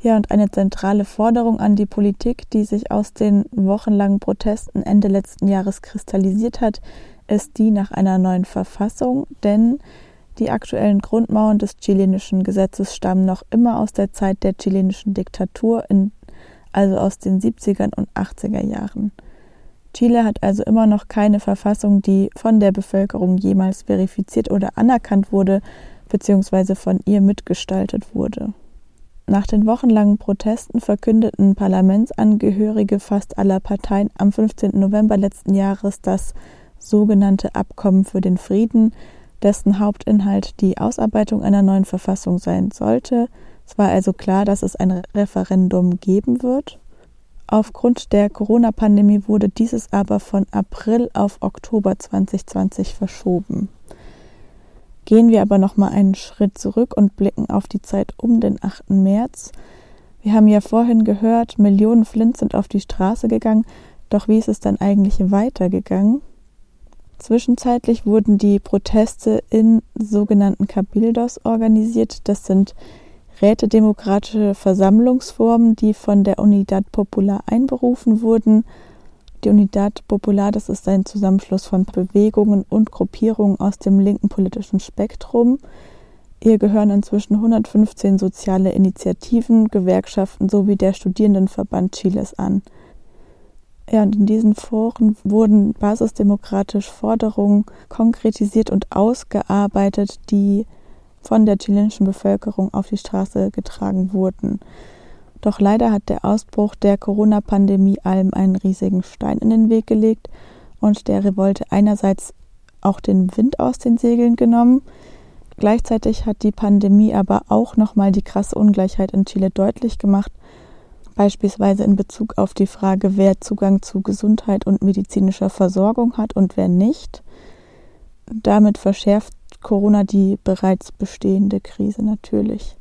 Ja, und eine zentrale Forderung an die Politik, die sich aus den wochenlangen Protesten Ende letzten Jahres kristallisiert hat, ist die nach einer neuen Verfassung, denn die aktuellen Grundmauern des chilenischen Gesetzes stammen noch immer aus der Zeit der chilenischen Diktatur, in, also aus den 70er und 80er Jahren. Chile hat also immer noch keine Verfassung, die von der Bevölkerung jemals verifiziert oder anerkannt wurde, beziehungsweise von ihr mitgestaltet wurde. Nach den wochenlangen Protesten verkündeten Parlamentsangehörige fast aller Parteien am 15. November letzten Jahres das sogenannte Abkommen für den Frieden, dessen Hauptinhalt die Ausarbeitung einer neuen Verfassung sein sollte. Es war also klar, dass es ein Referendum geben wird. Aufgrund der Corona-Pandemie wurde dieses aber von April auf Oktober 2020 verschoben. Gehen wir aber noch mal einen Schritt zurück und blicken auf die Zeit um den 8. März. Wir haben ja vorhin gehört, Millionen Flint sind auf die Straße gegangen, doch wie ist es dann eigentlich weitergegangen? Zwischenzeitlich wurden die Proteste in sogenannten Cabildos organisiert. Das sind rätedemokratische Versammlungsformen, die von der Unidad Popular einberufen wurden die Unidad Popular, das ist ein Zusammenschluss von Bewegungen und Gruppierungen aus dem linken politischen Spektrum. Ihr gehören inzwischen 115 soziale Initiativen, Gewerkschaften sowie der Studierendenverband Chiles an. Ja, und in diesen Foren wurden basisdemokratisch Forderungen konkretisiert und ausgearbeitet, die von der chilenischen Bevölkerung auf die Straße getragen wurden. Doch leider hat der Ausbruch der Corona-Pandemie allem einen riesigen Stein in den Weg gelegt und der Revolte einerseits auch den Wind aus den Segeln genommen. Gleichzeitig hat die Pandemie aber auch nochmal die krasse Ungleichheit in Chile deutlich gemacht, beispielsweise in Bezug auf die Frage, wer Zugang zu Gesundheit und medizinischer Versorgung hat und wer nicht. Damit verschärft Corona die bereits bestehende Krise natürlich.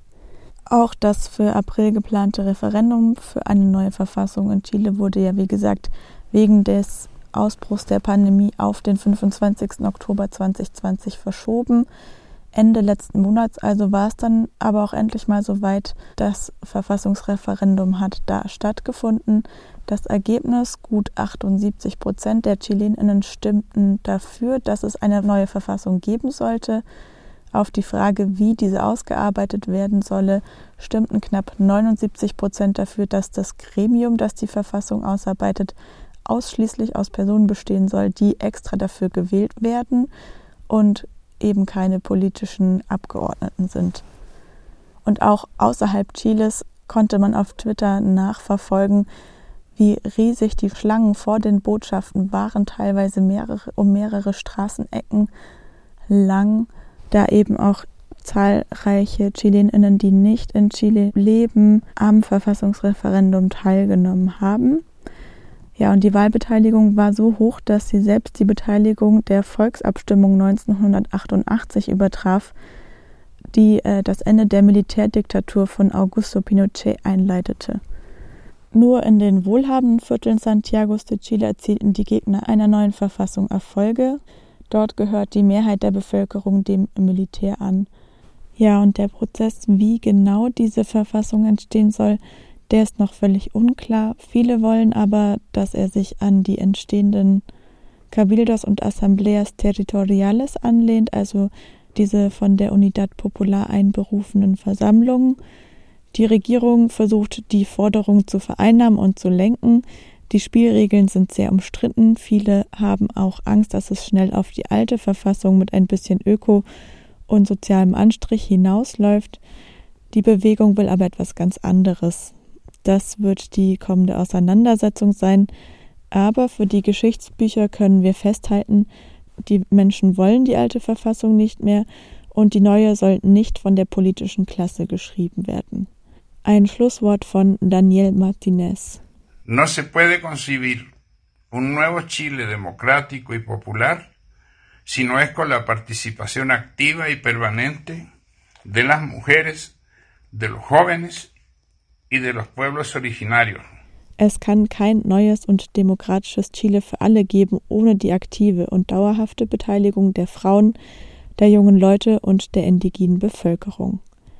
Auch das für April geplante Referendum für eine neue Verfassung in Chile wurde ja, wie gesagt, wegen des Ausbruchs der Pandemie auf den 25. Oktober 2020 verschoben. Ende letzten Monats also war es dann aber auch endlich mal soweit. Das Verfassungsreferendum hat da stattgefunden. Das Ergebnis, gut 78 Prozent der Chileninnen stimmten dafür, dass es eine neue Verfassung geben sollte. Auf die Frage, wie diese ausgearbeitet werden solle, stimmten knapp 79 Prozent dafür, dass das Gremium, das die Verfassung ausarbeitet, ausschließlich aus Personen bestehen soll, die extra dafür gewählt werden und eben keine politischen Abgeordneten sind. Und auch außerhalb Chiles konnte man auf Twitter nachverfolgen, wie riesig die Schlangen vor den Botschaften waren, teilweise mehrere, um mehrere Straßenecken lang da eben auch zahlreiche Chileninnen, die nicht in Chile leben, am Verfassungsreferendum teilgenommen haben. Ja, und die Wahlbeteiligung war so hoch, dass sie selbst die Beteiligung der Volksabstimmung 1988 übertraf, die äh, das Ende der Militärdiktatur von Augusto Pinochet einleitete. Nur in den wohlhabenden Vierteln Santiagos de Chile erzielten die Gegner einer neuen Verfassung Erfolge. Dort gehört die Mehrheit der Bevölkerung dem Militär an. Ja, und der Prozess, wie genau diese Verfassung entstehen soll, der ist noch völlig unklar. Viele wollen aber, dass er sich an die entstehenden Cabildos und Asambleas Territoriales anlehnt, also diese von der Unidad Popular einberufenen Versammlungen. Die Regierung versucht, die Forderung zu vereinnahmen und zu lenken. Die Spielregeln sind sehr umstritten. Viele haben auch Angst, dass es schnell auf die alte Verfassung mit ein bisschen Öko und sozialem Anstrich hinausläuft. Die Bewegung will aber etwas ganz anderes. Das wird die kommende Auseinandersetzung sein. Aber für die Geschichtsbücher können wir festhalten, die Menschen wollen die alte Verfassung nicht mehr und die neue soll nicht von der politischen Klasse geschrieben werden. Ein Schlusswort von Daniel Martinez. No se puede concebir un nuevo Chile democrático y popular si no es con la participación activa y permanente de las mujeres, de los jóvenes y de los pueblos originarios. Es kann kein neues und demokratisches Chile für alle geben ohne die aktive und dauerhafte Beteiligung der Frauen, der jungen Leute und der indigenen Bevölkerung.